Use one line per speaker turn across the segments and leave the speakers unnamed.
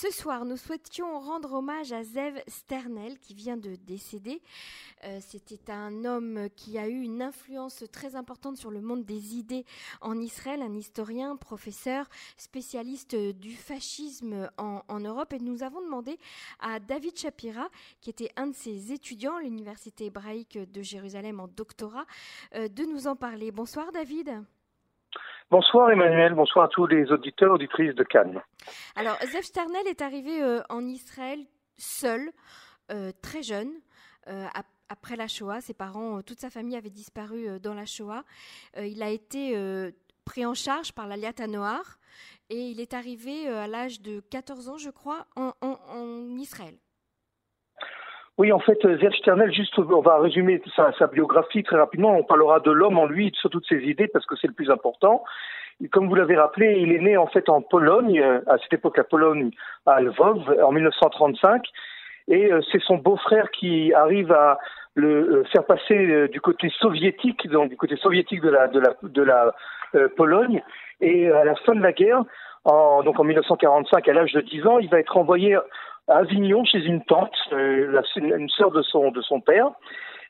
Ce soir, nous souhaitions rendre hommage à Zev Sternel qui vient de décéder. Euh, c'était un homme qui a eu une influence très importante sur le monde des idées en Israël, un historien, professeur, spécialiste du fascisme en, Europe. Et nous avons demandé à David Shapira, qui était un de ses étudiants à l'Université hébraïque de Jérusalem en doctorat, euh, de nous en parler. Bonsoir David.
Bonsoir Emmanuel, bonsoir à tous les auditeurs, auditrices de Cannes.
Alors, Zev Sternel est arrivé euh, en Israël seul, euh, très jeune. Euh, après la Shoah, ses parents, toute sa famille avait disparu dans la Shoah. il a été pris en charge par l'Aliat Noir et il est arrivé à l'âge de 14 ans, je crois, en Israël.
Oui, en fait, Zev Sternel, juste, on va résumer sa, sa, biographie très rapidement. On parlera de l'homme en lui, sur toutes ses idées, parce que c'est le plus important. Comme vous l'avez rappelé, il est né en fait en Pologne, à cette époque la Pologne, à Lvov, en 1935. Et euh, c'est son beau-frère qui arrive à le euh, faire passer euh, du côté soviétique, donc du côté soviétique de la, Pologne. Et à la fin de la guerre, en, donc en 1945, à l'âge de 10 ans, il va être envoyé à Avignon chez une tante, euh, une sœur de son de son père.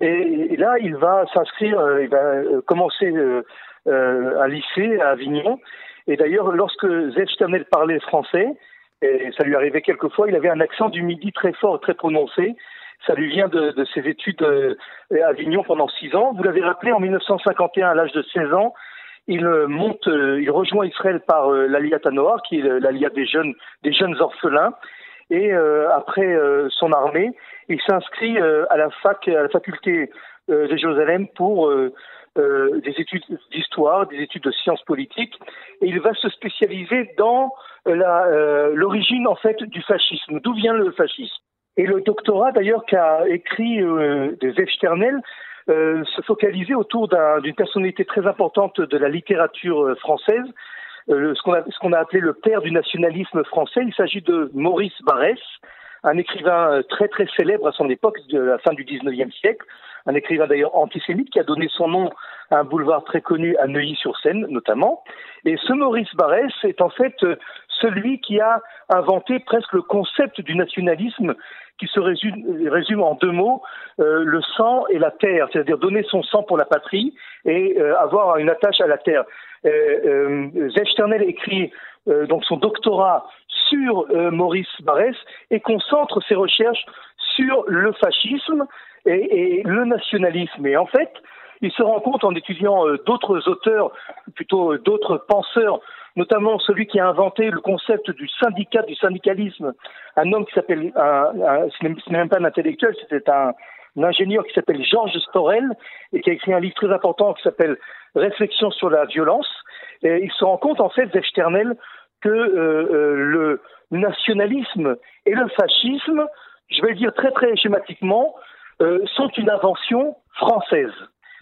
Et, là, il va s'inscrire, euh, il va euh, commencer un lycée à Avignon. Et d'ailleurs, lorsque Zev Sternel parlait français, et ça lui arrivait quelquefois, il avait un accent du midi très fort, très prononcé. Ça lui vient de, de ses études à Avignon pendant six ans. Vous l'avez rappelé, en 1951, à l'âge de 16 ans, il monte, il rejoint Israël par l'Aliyat Noir, qui est l'Aliyat des jeunes, des jeunes orphelins, et euh, après euh, son armée, il s'inscrit euh, à la fac, à la faculté de Jérusalem pour des études d'histoire, des études de sciences politiques, et il va se spécialiser dans l'origine en fait du fascisme. D'où vient le fascisme? Et le doctorat d'ailleurs qu'a écrit euh, de Sternel se focalisait autour d'une personnalité très importante de la littérature française, euh, ce qu'on a, appelé le père du nationalisme français. Il s'agit de Maurice Barrès, un écrivain euh, très très célèbre à son époque, de la fin du 19e siècle, un écrivain d'ailleurs antisémite qui a donné son nom à un boulevard très connu à Neuilly-sur-Seine notamment. Et ce Maurice Barrès est en fait euh, celui qui a inventé presque le concept du nationalisme qui se résume, en deux mots, euh, le sang et la terre, c'est-à-dire donner son sang pour la patrie et euh, avoir une attache à la terre. Euh, écrit donc son doctorat sur Maurice Barrès et concentre ses recherches sur le fascisme et, le nationalisme. Et en fait, il se rend compte en étudiant d'autres auteurs, plutôt d'autres penseurs notamment celui qui a inventé le concept du syndicat, du syndicalisme, un homme qui s'appelle, ce n'est même pas un intellectuel, c'était un, ingénieur qui s'appelle Georges Storel et qui a écrit un livre très important qui s'appelle Réflexion sur la violence. Et il se rend compte en fait, d'Echternel, que euh, euh, le nationalisme et le fascisme, je vais le dire très très schématiquement, euh, sont une invention française.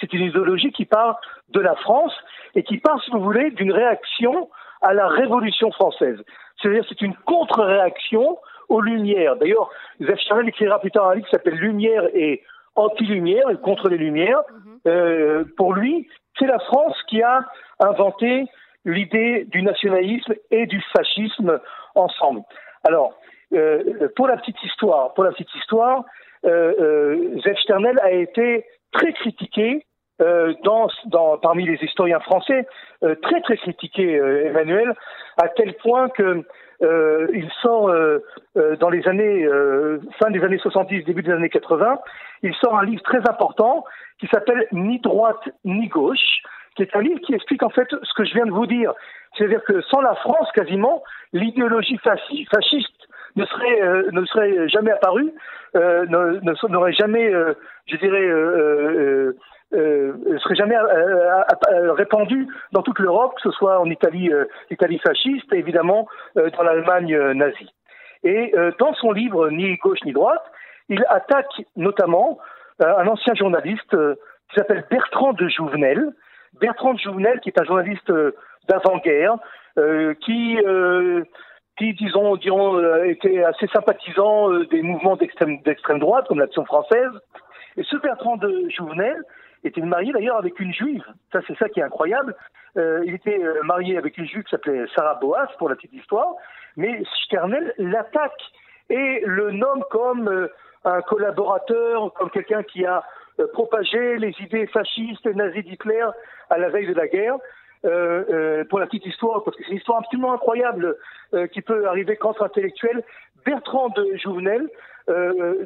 C'est une idéologie qui part de la France et qui part, si vous voulez, d'une réaction à la Révolution française. C'est-à-dire c'est une contre-réaction aux Lumières. D'ailleurs, Joseph Charel écrira plus tard un livre qui s'appelle Lumière et anti-lumière, contre les Lumières. Mhm. Euh, pour lui, c'est la France qui a inventé l'idée du nationalisme et du fascisme ensemble. Alors, euh, pour la petite histoire, pour la petite histoire, euh, euh Sternel a été très critiqué euh, dans, dans, parmi les historiens français, euh, très très critiqué, euh, Emmanuel, à tel point que il sort dans les années fin des années 70, début des années 80, il sort un livre très important qui s'appelle Ni droite ni gauche, qui est un livre qui explique en fait ce que je viens de vous dire. C'est-à-dire que sans la France, quasiment, l'idéologie fasciste ne serait, ne serait jamais apparue, n'aurait jamais, je dirais, euh, serait jamais euh, euh, répandu dans toute l'Europe, que ce soit en Italie, euh, Italie fasciste, et évidemment dans l'Allemagne nazie. Et dans son livre Ni gauche ni droite, il attaque notamment un ancien journaliste qui s'appelle Bertrand de Jouvenel. Bertrand de Jouvenel, qui est un journaliste d'avant-guerre, qui qui, disons, diront, était assez sympathisant des mouvements d'extrême droite, comme l'Action française. Et ce Bertrand de Jouvenel, était marié d'ailleurs avec une juive. Ça, c'est ça qui est incroyable. Euh, il était euh, marié avec une juive qui s'appelait Sarah Boas, pour la petite histoire, mais Sternel l'attaque et le nomme comme euh, un collaborateur, comme quelqu'un qui a propagé les idées fascistes et nazis d'Hitler à la veille de la guerre. Pour la petite histoire, parce que c'est une histoire absolument incroyable qui peut arriver qu'entre intellectuels, Bertrand de Jouvenel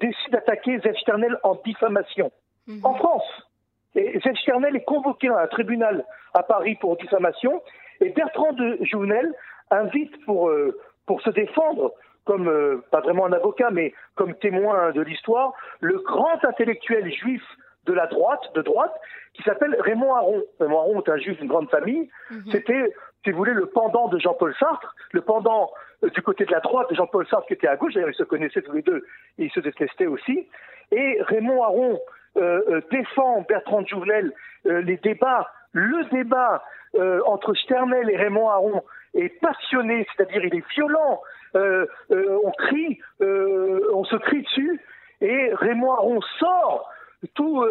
décide d'attaquer Zef Sternel en diffamation. Mhm. En France. Et Zef Sternel est convoqué à un tribunal à Paris pour diffamation, et Bertrand de Jouvenel invite pour, euh, pour se défendre, comme, euh, pas vraiment un avocat, mais comme témoin de l'histoire, le grand intellectuel juif de la droite, de droite, qui s'appelle Raymond Aron. Raymond Aron est un juif d'une grande famille. Mhm. C'était, si vous voulez, le pendant de Jean-Paul Sartre, le pendant euh, du côté de la droite de Jean-Paul Sartre qui était à gauche. D'ailleurs, ils se connaissaient tous les deux et ils se détestaient aussi. Et Raymond Aron euh, euh, défend Bertrand Jouvenel euh, les débats, le débat entre Sternel et Raymond Aron est passionné, c'est-à-dire il est violent, on crie, on se crie dessus, et Raymond Aron sort tout,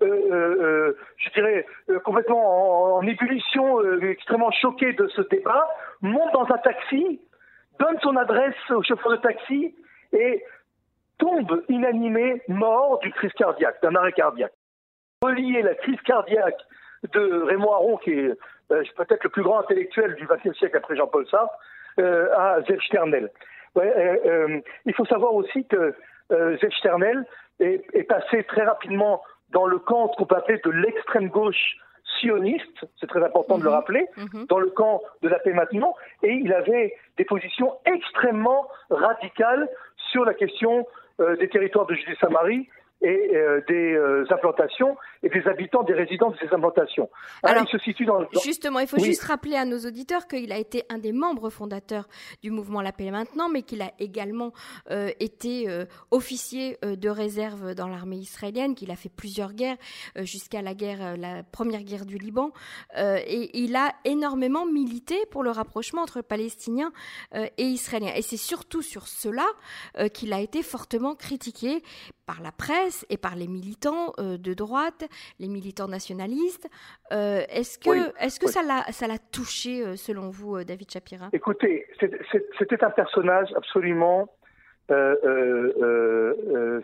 je dirais, complètement en, ébullition, extrêmement choqué de ce débat, monte dans un taxi, donne son adresse au chauffeur de taxi et tombe inanimé, mort du crise cardiaque, d'un arrêt cardiaque. Relier la crise cardiaque de Raymond Aron, qui est euh, peut-être le plus grand intellectuel du XXe siècle après Jean-Paul Sartre, euh, à Zef Sternel. Euh, il faut savoir aussi que Zef Sternel est, est, passé très rapidement dans le camp qu'on peut appeler de l'extrême gauche sioniste, c'est très important de le mhm. rappeler, mhm. dans le camp de la paix maintenant, et il avait des positions extrêmement radicales sur la question euh, des territoires de Judée-Samarie et euh, des euh, implantations et des habitants, des résidents de ces implantations.
Alors, il se situe dans, justement, il faut juste rappeler à nos auditeurs qu'il a été un des membres fondateurs du mouvement La Paix maintenant, mais qu'il a également euh, été officier de réserve dans l'armée israélienne, qu'il a fait plusieurs guerres jusqu'à la guerre, la première guerre du Liban, et il a énormément milité pour le rapprochement entre Palestiniens et Israéliens. Et c'est surtout sur cela qu'il a été fortement critiqué par la presse et par les militants euh, de droite, les militants nationalistes. Euh, est-ce que, est-ce que ça l'a, ça l'a touché euh, selon vous, David Shapira?
Écoutez, c'était un personnage absolument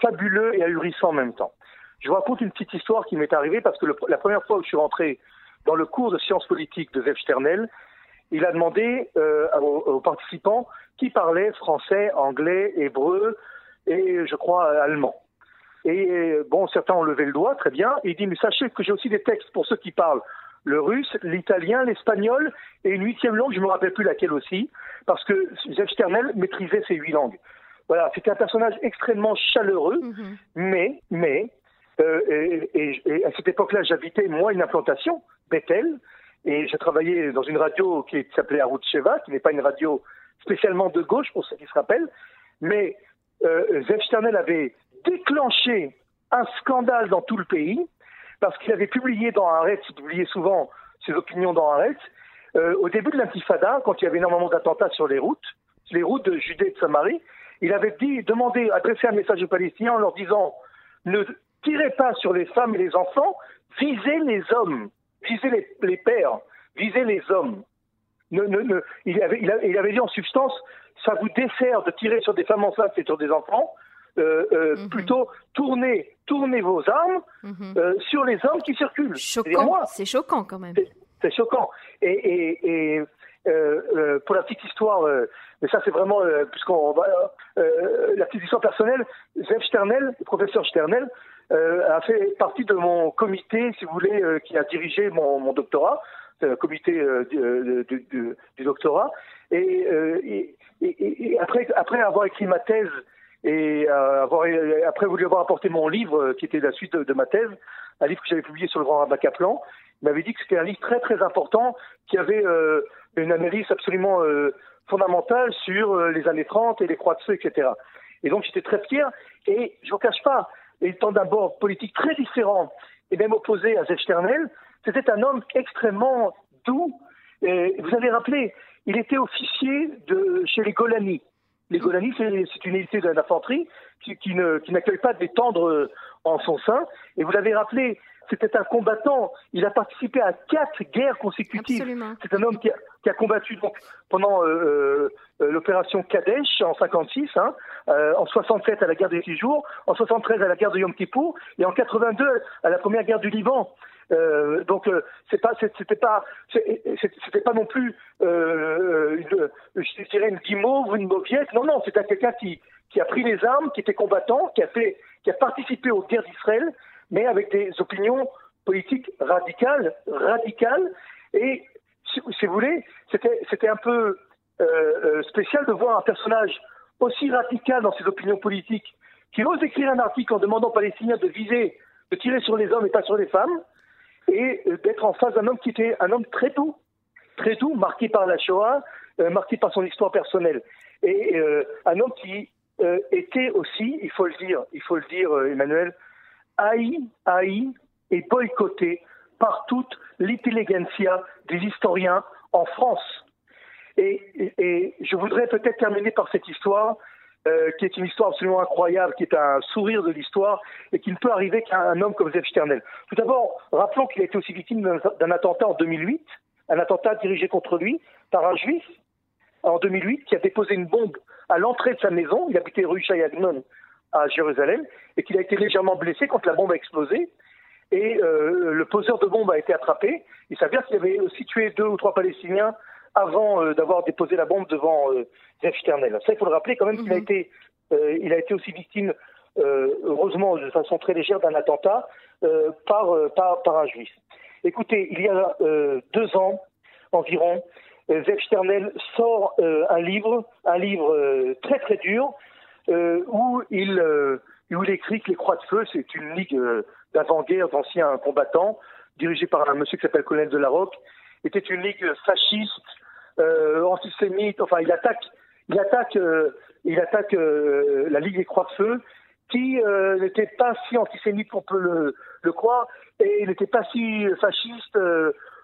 fabuleux et ahurissant en même temps. Je vous raconte une petite histoire qui m'est arrivée parce que la première fois où je suis rentré dans le cours de sciences politiques de Zef Sternel, il a demandé aux, aux, participants qui parlaient français, anglais, hébreu et je crois allemand. Et bon, certains ont levé le doigt, très bien. Et il dit, mais sachez que j'ai aussi des textes pour ceux qui parlent le russe, l'italien, l'espagnol et une huitième langue, je ne me rappelle plus laquelle aussi, parce que Jacques Sternel maîtrisait ces huit langues. Voilà, c'était un personnage extrêmement chaleureux, mhm. mais, mais, euh, et, à cette époque-là, j'habitais, moi, une implantation, Bethel, et j'ai travaillé dans une radio qui s'appelait Arutsheva, qui n'est pas une radio spécialement de gauche, pour ceux qui se rappellent, mais euh, Sternel avait déclenché un scandale dans tout le pays parce qu'il avait publié dans Arrête, il publiait souvent ses opinions dans Arrête, euh, au début de l'intifada, quand il y avait énormément d'attentats sur les routes, les routes de Judée et de Samarie, il avait dit, demandé, adressé un message aux Palestiniens en leur disant ne tirez pas sur les femmes et les enfants, visez les hommes, visez les, pères, visez les hommes. Il, avait, il, avait, dit en substance ça vous dessert de tirer sur des femmes enceintes et sur des enfants, euh, euh, mhm. plutôt tournez, tournez vos armes mhm. euh, sur les hommes qui circulent.
Choquant, c'est choquant quand même.
C'est choquant. Et, et, et pour la petite histoire, mais ça c'est vraiment, puisqu'on va, la petite histoire personnelle, Zev Sternel, le professeur Sternel, a fait partie de mon comité, si vous voulez, qui a dirigé mon, mon doctorat, le comité du, du, doctorat. Et, et, et, après, après avoir écrit ma thèse et euh, avoir, après voulu avoir apporté mon livre euh, qui était la suite de, ma thèse, un livre que j'avais publié sur le grand rabbin Kaplan, il m'avait dit que c'était un livre très très important qui avait euh, une analyse absolument euh, fondamentale sur euh, les années 30 et les croix de feu, etc. Et donc j'étais très fier et je ne vous cache pas, étant d'un bord politique très différent et même opposé à Zef c'était un homme extrêmement doux. Et vous avez rappelé, il était officier de chez les Golani. Les. Golani, c'est une unité d'infanterie qui, qui n'accueille pas des tendres en son sein. Et vous l'avez rappelé, c'était un combattant. Il a participé à quatre guerres consécutives. C'est un homme qui a, combattu donc pendant euh, euh, l'opération Kadesh en 56, hein, euh, en 67 à la guerre des six jours, en 73 à la guerre de Yom Kippur et en 82 à la première guerre du Liban. Donc c'est pas c'était pas c'était non plus une, je dirais une guimauve ou une mauviette non non c'était quelqu'un qui a pris les armes qui était combattant qui a fait qui a participé aux guerres d'Israël mais avec des opinions politiques radicales, radicales. Et si, vous voulez, c'était un peu euh, euh, spécial de voir un personnage aussi radical dans ses opinions politiques, qui ose écrire un article en demandant aux Palestiniens de viser, de tirer sur les hommes et pas sur les femmes, et euh, d'être en face d'un homme qui était un homme très doux, très doux, marqué par la Shoah, marqué par son histoire personnelle, et un homme qui était aussi, il faut le dire, il faut le dire, Emmanuel, haï, haï et boycotté par toute l'intelligentsia des historiens en France. Et, je voudrais peut-être terminer par cette histoire, euh, qui est une histoire absolument incroyable, qui est un sourire de l'histoire, et qui ne peut arriver qu'à un homme comme Zef Sternel. Tout d'abord, rappelons qu'il a été aussi victime d'un attentat en 2008, un attentat dirigé contre lui par un juif en 2008 qui a déposé une bombe à l'entrée de sa maison. Il habitait rue Chayagnon à Jérusalem et qu'il a été légèrement blessé quand la bombe a explosé. Et euh, le poseur de bombe a été attrapé. Il s'avère qu'il avait aussi tué deux ou trois Palestiniens avant euh, d'avoir déposé la bombe devant euh, Zef Sternel. Ça, il faut le rappeler quand même qu'il a mhm. été, euh, il a été aussi victime, heureusement de façon très légère, d'un attentat par, par, par un juif. Écoutez, il y a deux ans environ, Zef Sternel sort un livre, un livre très très dur, euh, où, il, euh, où il écrit que les Croix de Feu, c'est une ligue euh, d'avant-guerre d'anciens combattants, dirigée par un monsieur qui s'appelle Colonel de la Roque, était une ligue fasciste, antisémite, enfin il attaque, il attaque, il attaque la Ligue des Croix de Feu, qui n'était pas si antisémite qu'on peut le, croire, et n'était pas si fasciste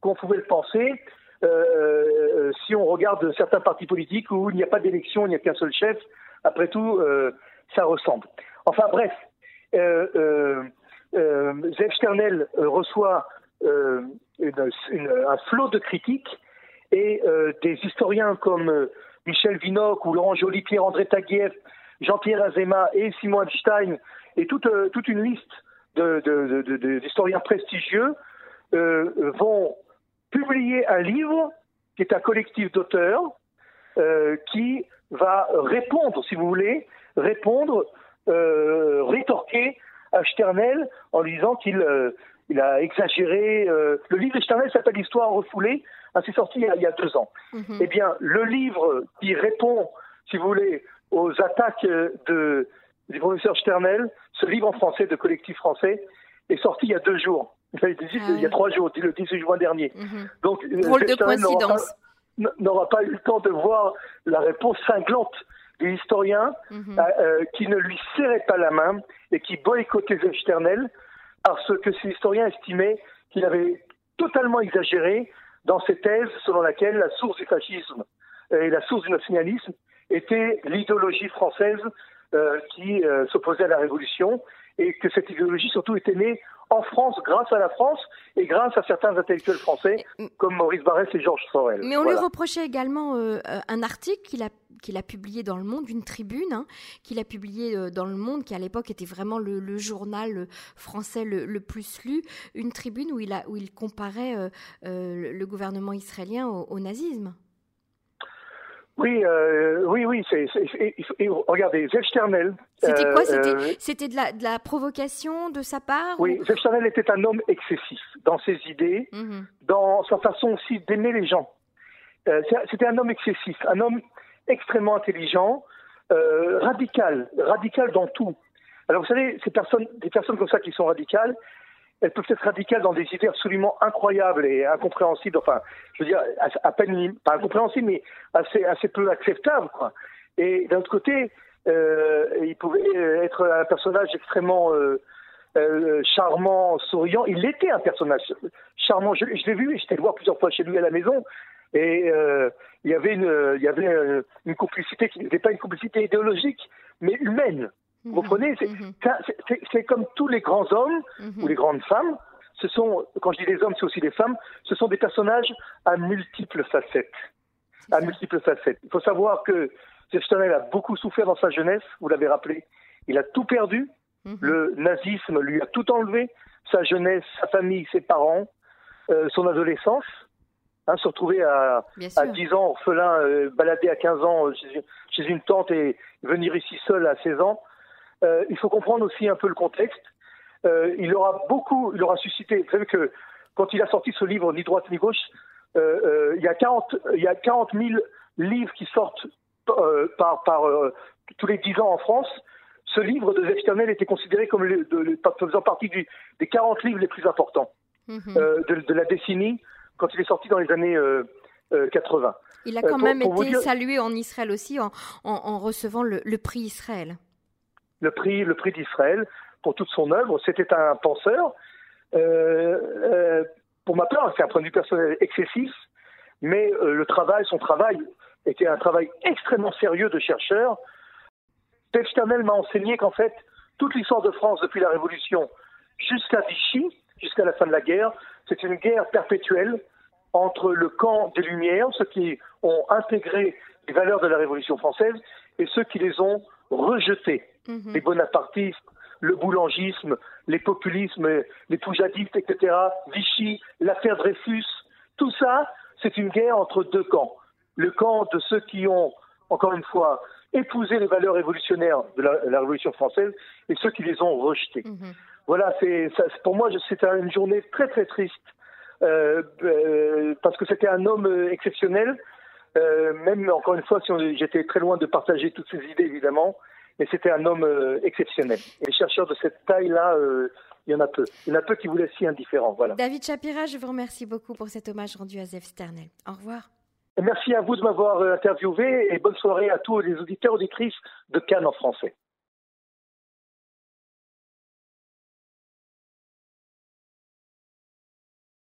qu'on pouvait le penser. si on regarde certains partis politiques où il n'y a pas d'élection, il n'y a qu'un seul chef, après tout, euh, ça ressemble. Enfin bref, euh, euh, euh Sternel reçoit un flot de critiques et des historiens comme Michel Vinocq ou Laurent Joly, Pierre-André Taguieff, Jean-Pierre Azema et Simon Einstein et toute, toute une liste d'historiens prestigieux vont publier un livre qui est un collectif d'auteurs qui va répondre, si vous voulez, répondre, euh, rétorquer à Sternel en lui disant qu'il euh, il a exagéré. Euh, le livre de Sternel s'appelle L'histoire refoulée, hein, c'est sorti il y, a, deux ans. Mhm. Eh bien, le livre qui répond, si vous voulez, aux attaques de, du professeur Sternel, ce livre en français de collectif français, est sorti il y a deux jours. il y a ah trois jours, le 18 juin dernier.
Mhm. Donc, Drôle de coïncidence
n'aura pas eu le temps de voir la réponse cinglante des historiens mhm. euh, euh, qui ne lui serraient pas la main et qui boycottaient Sternel parce que ces historiens estimaient qu'il avait totalement exagéré dans ses thèses selon laquelle la source du fascisme et la source du nationalisme était l'idéologie française euh, qui s'opposait à la Révolution et que cette idéologie surtout était née en France grâce à la France et grâce à certains intellectuels français comme Maurice Barrès et Georges Sorel.
Mais on lui reprochait également euh, un article qu'il a qu'il a publié dans Le Monde, une tribune hein, qu'il a publié euh, dans Le Monde, qui à l'époque était vraiment le, journal français le, plus lu, une tribune où il, a, où il comparait euh, le gouvernement israélien au nazisme.
Oui, euh, oui, oui. C'est, regardez, Zef Sternel.
C'était quoi? euh, C'était, de, la, de la provocation de sa part
Oui, Zef Sternel était un homme excessif dans ses idées, mhm. dans sa façon aussi d'aimer les gens. Euh, c'était un homme excessif, un homme extrêmement intelligent, radical, radical dans tout. Alors vous savez, ces personnes, des personnes comme ça qui sont radicales, elles peuvent être radicales dans des idées absolument incroyables et incompréhensibles, enfin, je veux dire, à, peine, pas incompréhensibles, mais assez, assez peu acceptables, quoi. Et d'un autre côté, euh, il pouvait être un personnage extrêmement euh, euh, charmant, souriant. Il était un personnage charmant. Je, l'ai vu, j'étais le voir plusieurs fois chez lui à la maison. Et euh, il y avait une, il y avait euh, une complicité qui n'était pas une complicité idéologique, mais humaine. Vous mhm. comprenez mhm. C'est comme tous les grands hommes ou les grandes femmes. Ce sont, quand je dis les hommes, c'est aussi les femmes. Ce sont des personnages à multiples facettes. À multiples facettes. Il faut savoir que Sternel a beaucoup souffert dans sa jeunesse. Vous l'avez rappelé. Il a tout perdu. Le nazisme lui a tout enlevé. Sa jeunesse, sa famille, ses parents, euh, son adolescence. Hein, se retrouver à, à 10 ans orphelin, euh, balader à 15 ans euh, chez, une tante et venir ici seul à 16 ans. Euh, il faut comprendre aussi un peu le contexte. Euh, il aura beaucoup, il aura suscité. Vous savez que quand il a sorti ce livre ni droite ni gauche, euh, il y a 40, il y a 40 000 livres qui sortent par, par tous les 10 ans en France. Ce livre de Zeftanel était considéré comme le, de, faisant partie du, des 40 livres les plus importants mhm. de, de, la décennie quand il est sorti dans les années 80. Euh, euh,
il a quand même été salué en Israël aussi en, en, recevant le, le, prix Israël.
Le prix, le prix d'Israël pour toute son œuvre. C'était un penseur. pour ma part, c'est un point de vue personnel excessif, mais le travail, son travail, était un travail extrêmement sérieux de chercheur. Steve m'a enseigné qu'en fait, toute l'histoire de France depuis la Révolution jusqu'à Vichy, jusqu'à la fin de la guerre, c'est une guerre perpétuelle entre le camp des Lumières, ceux qui ont intégré les valeurs de la Révolution française, et ceux qui les ont rejetées. Mhm. Les bonapartistes, le boulangisme, les populismes, les poujadistes, etc., Vichy, l'affaire Dreyfus, tout ça, c'est une guerre entre deux camps. Le camp de ceux qui ont, encore une fois, épousé les valeurs révolutionnaires de la, Révolution française et ceux qui les ont rejetées. Mhm. Voilà, c'est pour moi c'est une journée très très triste euh, euh, parce que c'était un homme euh, exceptionnel. même encore une fois, si j'étais très loin de partager toutes ces idées évidemment, mais c'était un homme exceptionnel. Et les chercheurs de cette taille-là, il y en a peu. Il y en a peu qui vous laissent si indifférents. Voilà.
David Chapira, je vous remercie beaucoup pour cet hommage rendu à Zef Sternel. Au revoir.
merci à vous de m'avoir interviewé et bonne soirée à tous les auditeurs et auditrices de Cannes en français.